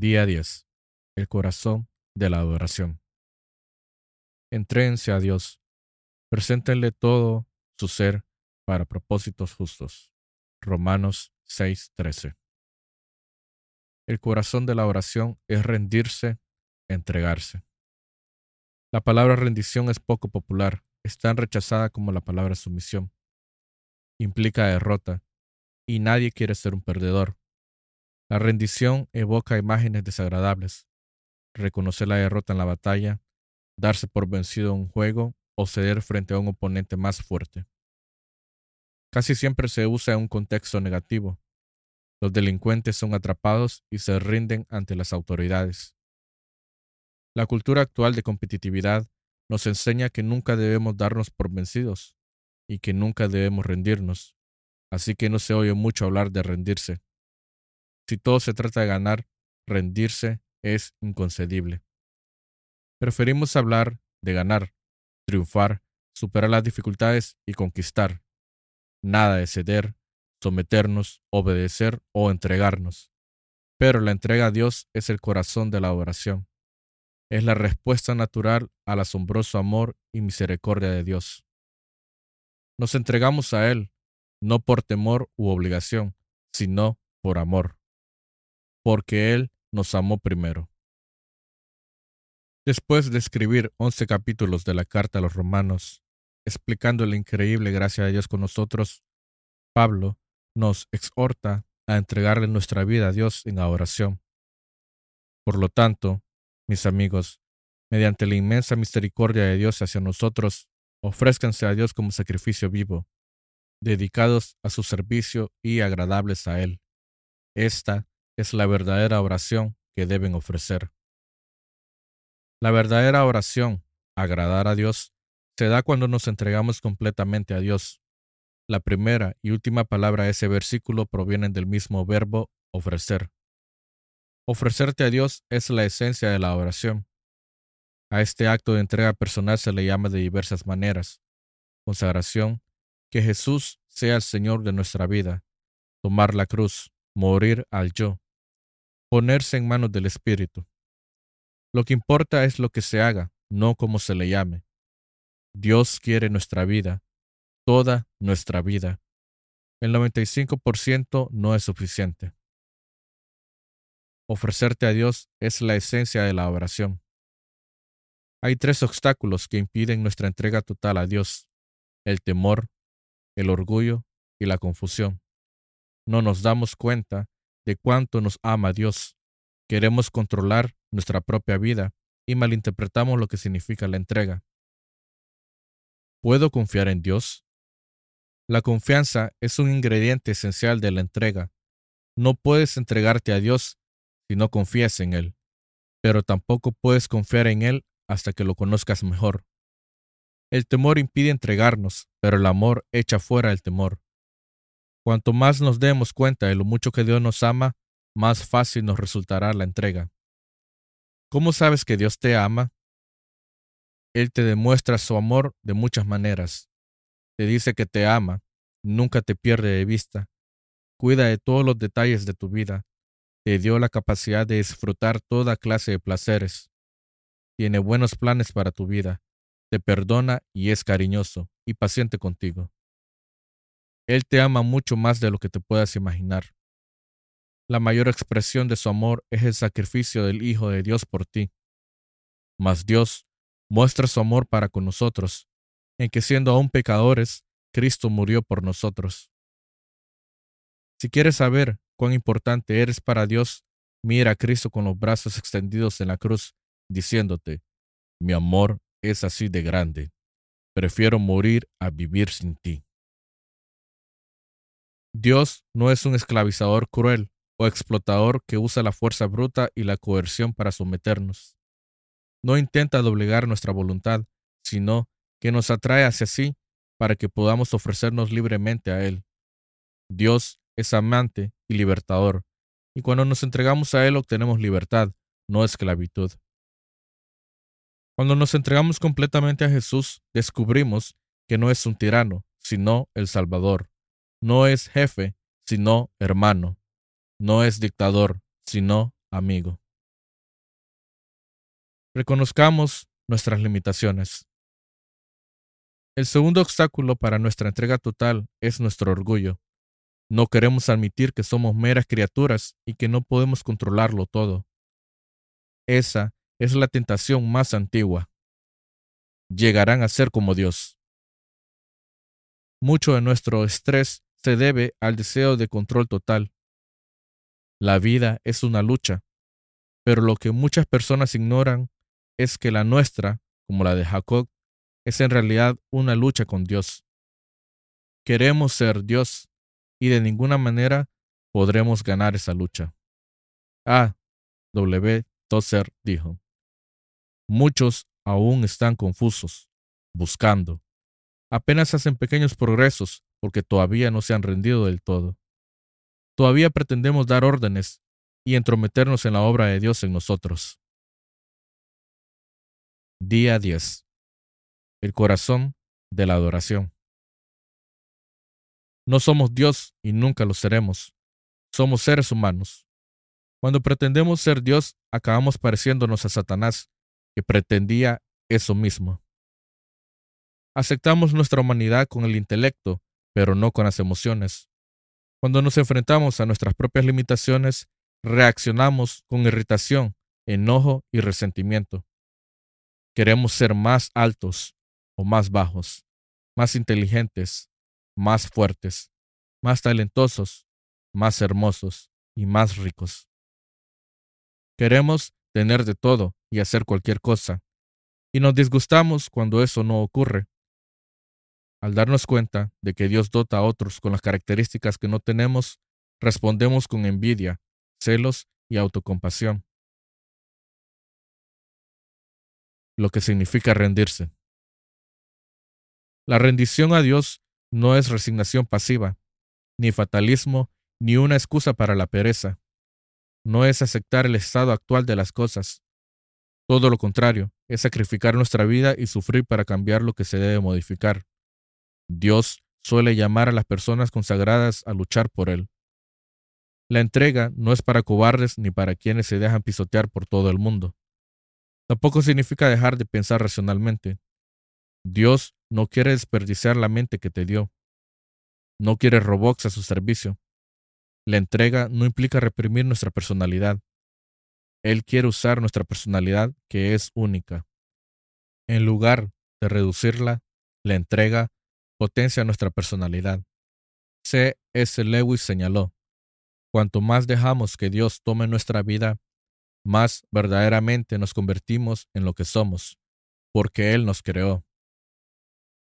Día 10. El corazón de la adoración. Entréense a Dios. Preséntenle todo su ser para propósitos justos. Romanos 6:13. El corazón de la oración es rendirse, entregarse. La palabra rendición es poco popular, es tan rechazada como la palabra sumisión. Implica derrota, y nadie quiere ser un perdedor. La rendición evoca imágenes desagradables. Reconocer la derrota en la batalla, darse por vencido en un juego o ceder frente a un oponente más fuerte. Casi siempre se usa en un contexto negativo. Los delincuentes son atrapados y se rinden ante las autoridades. La cultura actual de competitividad nos enseña que nunca debemos darnos por vencidos y que nunca debemos rendirnos, así que no se oye mucho hablar de rendirse. Si todo se trata de ganar, rendirse es inconcebible. Preferimos hablar de ganar, triunfar, superar las dificultades y conquistar. Nada de ceder, someternos, obedecer o entregarnos. Pero la entrega a Dios es el corazón de la oración. Es la respuesta natural al asombroso amor y misericordia de Dios. Nos entregamos a Él, no por temor u obligación, sino por amor porque Él nos amó primero. Después de escribir once capítulos de la carta a los romanos, explicando la increíble gracia de Dios con nosotros, Pablo nos exhorta a entregarle nuestra vida a Dios en oración. Por lo tanto, mis amigos, mediante la inmensa misericordia de Dios hacia nosotros, ofrézcanse a Dios como sacrificio vivo, dedicados a su servicio y agradables a Él. Esta es la verdadera oración que deben ofrecer. La verdadera oración, agradar a Dios, se da cuando nos entregamos completamente a Dios. La primera y última palabra de ese versículo provienen del mismo verbo ofrecer. Ofrecerte a Dios es la esencia de la oración. A este acto de entrega personal se le llama de diversas maneras. Consagración, que Jesús sea el Señor de nuestra vida. Tomar la cruz, morir al yo, ponerse en manos del Espíritu. Lo que importa es lo que se haga, no cómo se le llame. Dios quiere nuestra vida, toda nuestra vida. El 95% no es suficiente. Ofrecerte a Dios es la esencia de la oración. Hay tres obstáculos que impiden nuestra entrega total a Dios, el temor, el orgullo y la confusión. No nos damos cuenta de cuánto nos ama Dios. Queremos controlar nuestra propia vida y malinterpretamos lo que significa la entrega. ¿Puedo confiar en Dios? La confianza es un ingrediente esencial de la entrega. No puedes entregarte a Dios si no confías en Él, pero tampoco puedes confiar en Él hasta que lo conozcas mejor. El temor impide entregarnos, pero el amor echa fuera el temor. Cuanto más nos demos cuenta de lo mucho que Dios nos ama, más fácil nos resultará la entrega. ¿Cómo sabes que Dios te ama? Él te demuestra su amor de muchas maneras. Te dice que te ama, nunca te pierde de vista, cuida de todos los detalles de tu vida, te dio la capacidad de disfrutar toda clase de placeres, tiene buenos planes para tu vida, te perdona y es cariñoso y paciente contigo. Él te ama mucho más de lo que te puedas imaginar. La mayor expresión de su amor es el sacrificio del Hijo de Dios por ti. Mas Dios muestra su amor para con nosotros, en que siendo aún pecadores, Cristo murió por nosotros. Si quieres saber cuán importante eres para Dios, mira a Cristo con los brazos extendidos en la cruz, diciéndote, mi amor es así de grande, prefiero morir a vivir sin ti. Dios no es un esclavizador cruel o explotador que usa la fuerza bruta y la coerción para someternos. No intenta doblegar nuestra voluntad, sino que nos atrae hacia sí para que podamos ofrecernos libremente a Él. Dios es amante y libertador, y cuando nos entregamos a Él obtenemos libertad, no esclavitud. Cuando nos entregamos completamente a Jesús, descubrimos que no es un tirano, sino el Salvador. No es jefe, sino hermano. No es dictador, sino amigo. Reconozcamos nuestras limitaciones. El segundo obstáculo para nuestra entrega total es nuestro orgullo. No queremos admitir que somos meras criaturas y que no podemos controlarlo todo. Esa es la tentación más antigua. Llegarán a ser como Dios. Mucho de nuestro estrés se debe al deseo de control total. La vida es una lucha, pero lo que muchas personas ignoran es que la nuestra, como la de Jacob, es en realidad una lucha con Dios. Queremos ser Dios y de ninguna manera podremos ganar esa lucha. A. W. Tozer dijo, Muchos aún están confusos, buscando. Apenas hacen pequeños progresos porque todavía no se han rendido del todo. Todavía pretendemos dar órdenes y entrometernos en la obra de Dios en nosotros. Día 10. El corazón de la adoración. No somos Dios y nunca lo seremos. Somos seres humanos. Cuando pretendemos ser Dios, acabamos pareciéndonos a Satanás, que pretendía eso mismo. Aceptamos nuestra humanidad con el intelecto, pero no con las emociones. Cuando nos enfrentamos a nuestras propias limitaciones, reaccionamos con irritación, enojo y resentimiento. Queremos ser más altos o más bajos, más inteligentes, más fuertes, más talentosos, más hermosos y más ricos. Queremos tener de todo y hacer cualquier cosa, y nos disgustamos cuando eso no ocurre. Al darnos cuenta de que Dios dota a otros con las características que no tenemos, respondemos con envidia, celos y autocompasión. Lo que significa rendirse. La rendición a Dios no es resignación pasiva, ni fatalismo, ni una excusa para la pereza. No es aceptar el estado actual de las cosas. Todo lo contrario, es sacrificar nuestra vida y sufrir para cambiar lo que se debe modificar. Dios suele llamar a las personas consagradas a luchar por Él. La entrega no es para cobardes ni para quienes se dejan pisotear por todo el mundo. Tampoco significa dejar de pensar racionalmente. Dios no quiere desperdiciar la mente que te dio. No quiere robots a su servicio. La entrega no implica reprimir nuestra personalidad. Él quiere usar nuestra personalidad que es única. En lugar de reducirla, la entrega potencia nuestra personalidad. C. S. Lewis señaló, cuanto más dejamos que Dios tome nuestra vida, más verdaderamente nos convertimos en lo que somos, porque Él nos creó.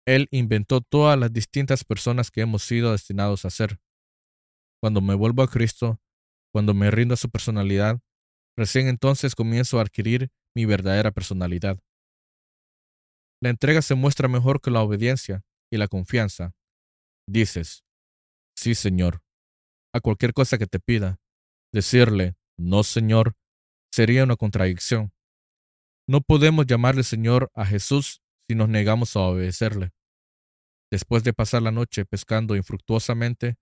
Él inventó todas las distintas personas que hemos sido destinados a ser. Cuando me vuelvo a Cristo, cuando me rindo a su personalidad, recién entonces comienzo a adquirir mi verdadera personalidad. La entrega se muestra mejor que la obediencia y la confianza. Dices, sí, Señor, a cualquier cosa que te pida. Decirle, no, Señor, sería una contradicción. No podemos llamarle Señor a Jesús si nos negamos a obedecerle. Después de pasar la noche pescando infructuosamente,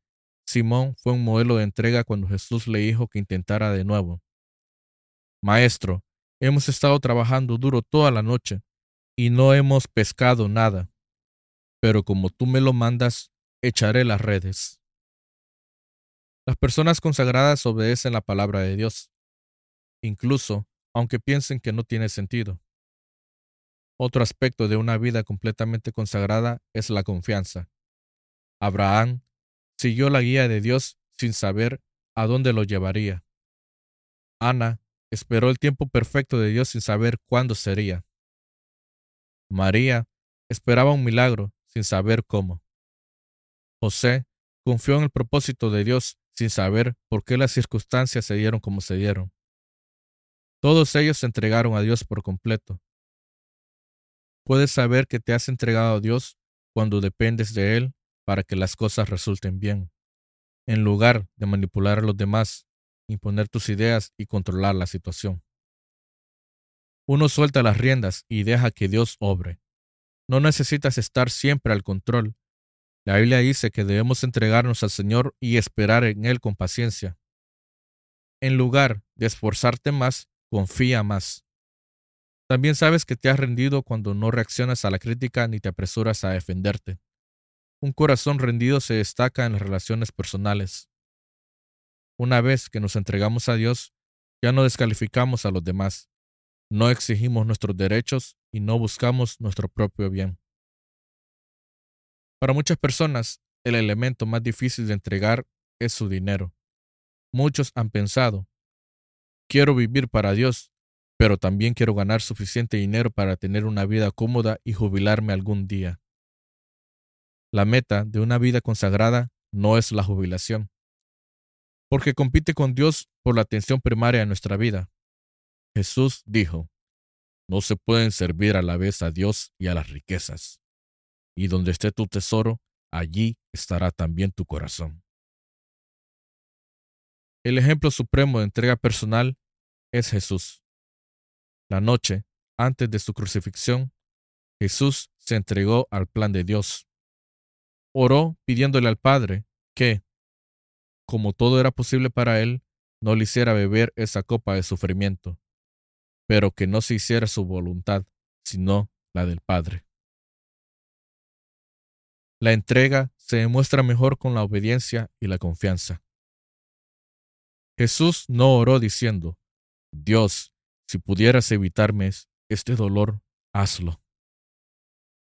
Simón fue un modelo de entrega cuando Jesús le dijo que intentara de nuevo. Maestro, hemos estado trabajando duro toda la noche y no hemos pescado nada, pero como tú me lo mandas, echaré las redes. Las personas consagradas obedecen la palabra de Dios, incluso aunque piensen que no tiene sentido. Otro aspecto de una vida completamente consagrada es la confianza. Abraham siguió la guía de Dios sin saber a dónde lo llevaría. Ana esperó el tiempo perfecto de Dios sin saber cuándo sería. María esperaba un milagro sin saber cómo. José confió en el propósito de Dios sin saber por qué las circunstancias se dieron como se dieron. Todos ellos se entregaron a Dios por completo, Puedes saber que te has entregado a Dios cuando dependes de Él para que las cosas resulten bien, en lugar de manipular a los demás, imponer tus ideas y controlar la situación. Uno suelta las riendas y deja que Dios obre. No necesitas estar siempre al control. La Biblia dice que debemos entregarnos al Señor y esperar en Él con paciencia. En lugar de esforzarte más, confía más. También sabes que te has rendido cuando no reaccionas a la crítica ni te apresuras a defenderte. Un corazón rendido se destaca en las relaciones personales. Una vez que nos entregamos a Dios, ya no descalificamos a los demás, no exigimos nuestros derechos y no buscamos nuestro propio bien. Para muchas personas, el elemento más difícil de entregar es su dinero. Muchos han pensado, quiero vivir para Dios, pero también quiero ganar suficiente dinero para tener una vida cómoda y jubilarme algún día. La meta de una vida consagrada no es la jubilación, porque compite con Dios por la atención primaria de nuestra vida. Jesús dijo, no se pueden servir a la vez a Dios y a las riquezas y donde esté tu tesoro, allí estará también tu corazón. El ejemplo supremo de entrega personal es Jesús. La noche antes de su crucifixión, Jesús se entregó al plan de Dios. Oró pidiéndole al Padre que, como todo era posible para él, no le hiciera beber esa copa de sufrimiento, pero que no se hiciera su voluntad, sino la del Padre. La entrega se demuestra mejor con la obediencia y la confianza. Jesús no oró diciendo, Dios, si pudieras evitarme este dolor, hazlo.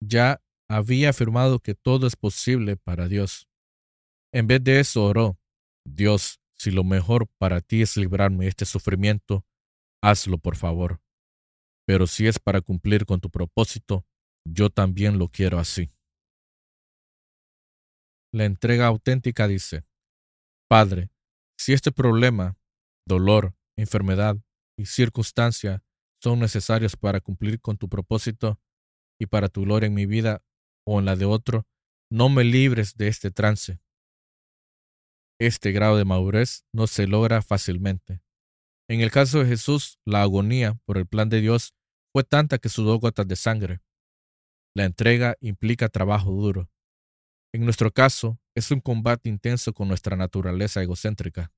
Ya había afirmado que todo es posible para Dios. En vez de eso oró, Dios, si lo mejor para ti es librarme de este sufrimiento, hazlo por favor. Pero si es para cumplir con tu propósito, yo también lo quiero así. La entrega auténtica dice, Padre, si este problema, dolor, enfermedad y circunstancia son necesarios para cumplir con tu propósito y para tu gloria en mi vida o en la de otro, no me libres de este trance. Este grado de madurez no se logra fácilmente. En el caso de Jesús, la agonía por el plan de Dios fue tanta que sudó gotas de sangre. La entrega implica trabajo duro. En nuestro caso, es un combate intenso con nuestra naturaleza egocéntrica.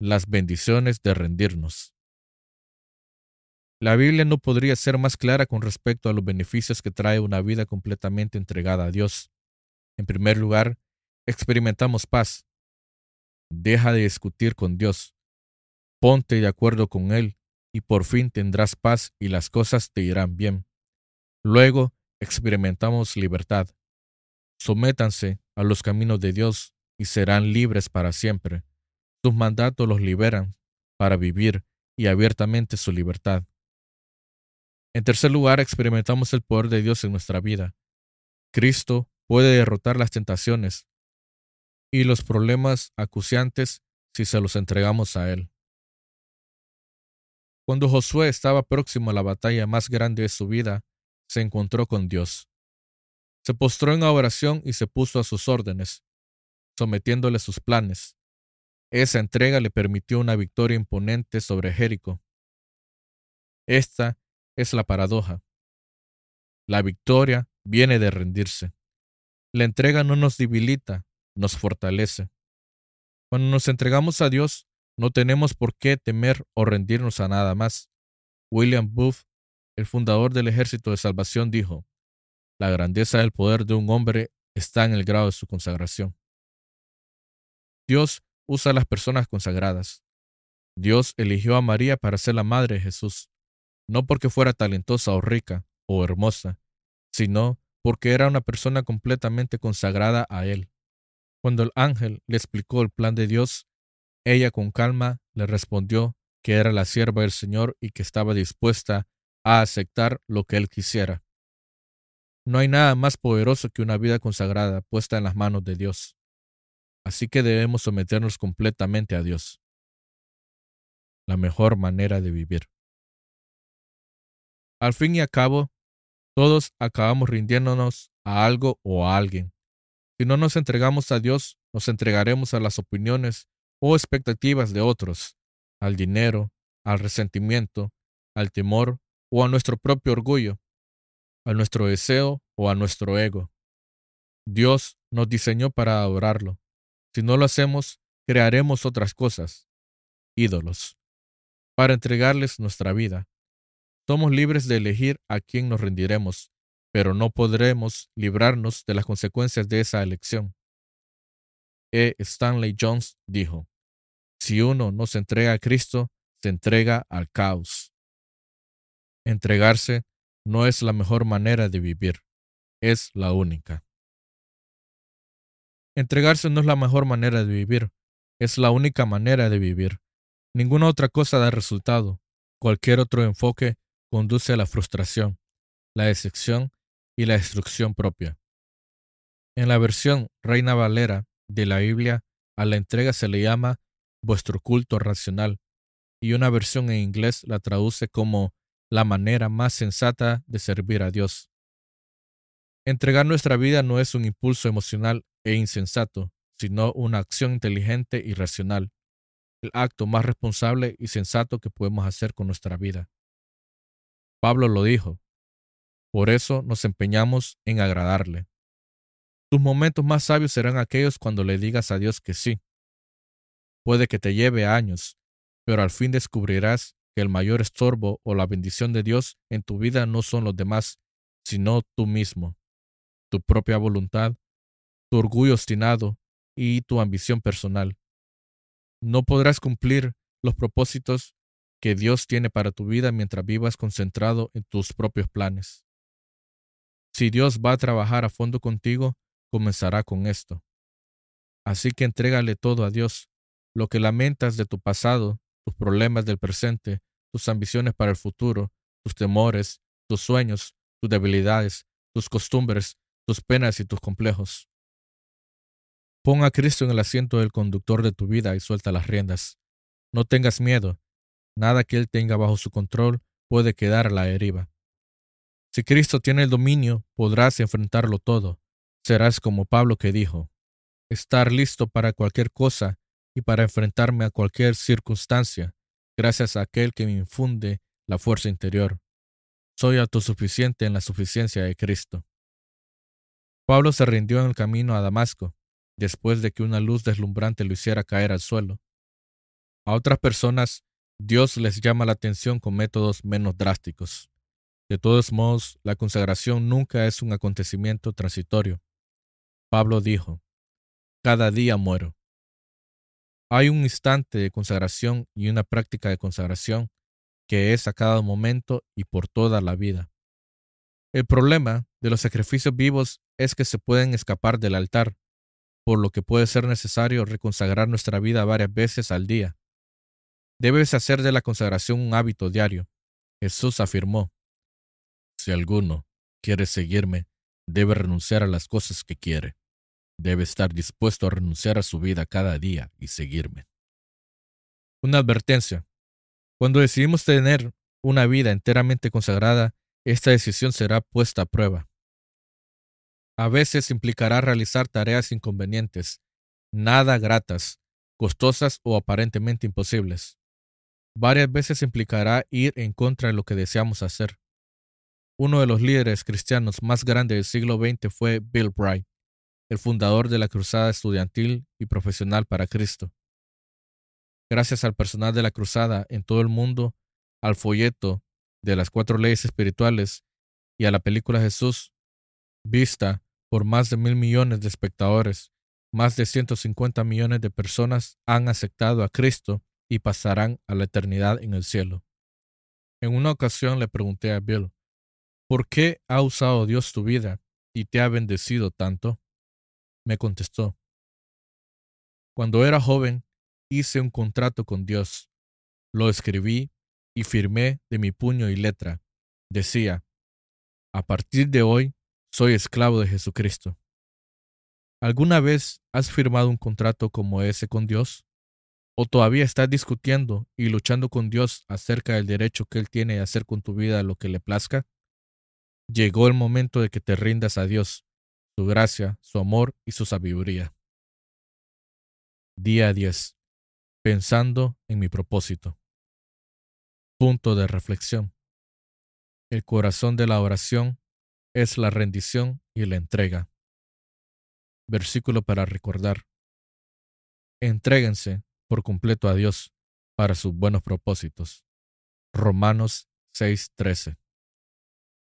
Las bendiciones de rendirnos. La Biblia no podría ser más clara con respecto a los beneficios que trae una vida completamente entregada a Dios. En primer lugar, experimentamos paz. Deja de discutir con Dios. Ponte de acuerdo con Él y por fin tendrás paz y las cosas te irán bien. Luego, experimentamos libertad. Sométanse a los caminos de Dios y serán libres para siempre. Sus mandatos los liberan para vivir y abiertamente su libertad. En tercer lugar, experimentamos el poder de Dios en nuestra vida. Cristo puede derrotar las tentaciones y los problemas acuciantes si se los entregamos a Él. Cuando Josué estaba próximo a la batalla más grande de su vida, se encontró con Dios. Se postró en oración y se puso a sus órdenes, sometiéndole sus planes. Esa entrega le permitió una victoria imponente sobre Jericó. Esta es la paradoja. La victoria viene de rendirse. La entrega no nos debilita, nos fortalece. Cuando nos entregamos a Dios, no tenemos por qué temer o rendirnos a nada más. William Booth, el fundador del Ejército de Salvación, dijo, la grandeza del poder de un hombre está en el grado de su consagración. Dios usa a las personas consagradas. Dios eligió a María para ser la madre de Jesús, no porque fuera talentosa o rica o hermosa, sino porque era una persona completamente consagrada a Él. Cuando el ángel le explicó el plan de Dios, ella con calma le respondió que era la sierva del Señor y que estaba dispuesta a aceptar lo que Él quisiera. No hay nada más poderoso que una vida consagrada puesta en las manos de Dios. Así que debemos someternos completamente a Dios. La mejor manera de vivir. Al fin y al cabo, todos acabamos rindiéndonos a algo o a alguien. Si no nos entregamos a Dios, nos entregaremos a las opiniones o expectativas de otros, al dinero, al resentimiento, al temor o a nuestro propio orgullo a nuestro deseo o a nuestro ego. Dios nos diseñó para adorarlo. Si no lo hacemos, crearemos otras cosas, ídolos, para entregarles nuestra vida. Somos libres de elegir a quién nos rendiremos, pero no podremos librarnos de las consecuencias de esa elección. E. Stanley Jones dijo, si uno no se entrega a Cristo, se entrega al caos. Entregarse no es la mejor manera de vivir, es la única. Entregarse no es la mejor manera de vivir, es la única manera de vivir. Ninguna otra cosa da resultado. Cualquier otro enfoque conduce a la frustración, la decepción y la destrucción propia. En la versión Reina Valera de la Biblia, a la entrega se le llama vuestro culto racional, y una versión en inglés la traduce como la manera más sensata de servir a Dios. Entregar nuestra vida no es un impulso emocional e insensato, sino una acción inteligente y racional, el acto más responsable y sensato que podemos hacer con nuestra vida. Pablo lo dijo. Por eso nos empeñamos en agradarle. Tus momentos más sabios serán aquellos cuando le digas a Dios que sí. Puede que te lleve años, pero al fin descubrirás que el mayor estorbo o la bendición de Dios en tu vida no son los demás, sino tú mismo, tu propia voluntad, tu orgullo obstinado y tu ambición personal. No podrás cumplir los propósitos que Dios tiene para tu vida mientras vivas concentrado en tus propios planes. Si Dios va a trabajar a fondo contigo, comenzará con esto. Así que entrégale todo a Dios, lo que lamentas de tu pasado, tus problemas del presente, tus ambiciones para el futuro, tus temores, tus sueños, tus debilidades, tus costumbres, tus penas y tus complejos. Pon a Cristo en el asiento del conductor de tu vida y suelta las riendas. No tengas miedo, Nada que Él tenga bajo su control puede quedar a la deriva. Si Cristo tiene el dominio, podrás enfrentarlo todo. Serás como Pablo que dijo, estar listo para cualquier cosa y para enfrentarme a cualquier circunstancia, gracias a aquel que me infunde la fuerza interior. Soy autosuficiente en la suficiencia de Cristo. Pablo se rindió en el camino a Damasco, después de que una luz deslumbrante lo hiciera caer al suelo. A otras personas Dios les llama la atención con métodos menos drásticos. De todos modos, la consagración nunca es un acontecimiento transitorio. Pablo dijo, cada día muero. Hay un instante de consagración y una práctica de consagración que es a cada momento y por toda la vida. El problema de los sacrificios vivos es que se pueden escapar del altar, por lo que puede ser necesario reconsagrar nuestra vida varias veces al día. Debes hacer de la consagración un hábito diario. Jesús afirmó, Si alguno quiere seguirme, debe renunciar a las cosas que quiere. Debe estar dispuesto a renunciar a su vida cada día y seguirme. Una advertencia. Cuando decidimos tener una vida enteramente consagrada, esta decisión será puesta a prueba. A veces implicará realizar tareas inconvenientes, nada gratas, costosas o aparentemente imposibles varias veces implicará ir en contra de lo que deseamos hacer. Uno de los líderes cristianos más grandes del siglo XX fue Bill Bright, el fundador de la Cruzada Estudiantil y Profesional para Cristo. Gracias al personal de la Cruzada en todo el mundo, al folleto de las cuatro leyes espirituales y a la película Jesús, vista por más de mil millones de espectadores, más de 150 millones de personas han aceptado a Cristo y pasarán a la eternidad en el cielo. En una ocasión le pregunté a Bill, ¿por qué ha usado Dios tu vida y te ha bendecido tanto? Me contestó, cuando era joven hice un contrato con Dios, lo escribí y firmé de mi puño y letra. Decía, a partir de hoy soy esclavo de Jesucristo. ¿Alguna vez has firmado un contrato como ese con Dios? ¿O todavía estás discutiendo y luchando con Dios acerca del derecho que Él tiene de hacer con tu vida lo que le plazca? Llegó el momento de que te rindas a Dios, su gracia, su amor y su sabiduría. Día 10. Pensando en mi propósito. Punto de reflexión. El corazón de la oración es la rendición y la entrega. Versículo para recordar. Entréguense por completo a Dios para sus buenos propósitos. Romanos 6:13.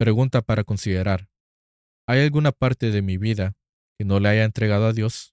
Pregunta para considerar. ¿Hay alguna parte de mi vida que no le haya entregado a Dios?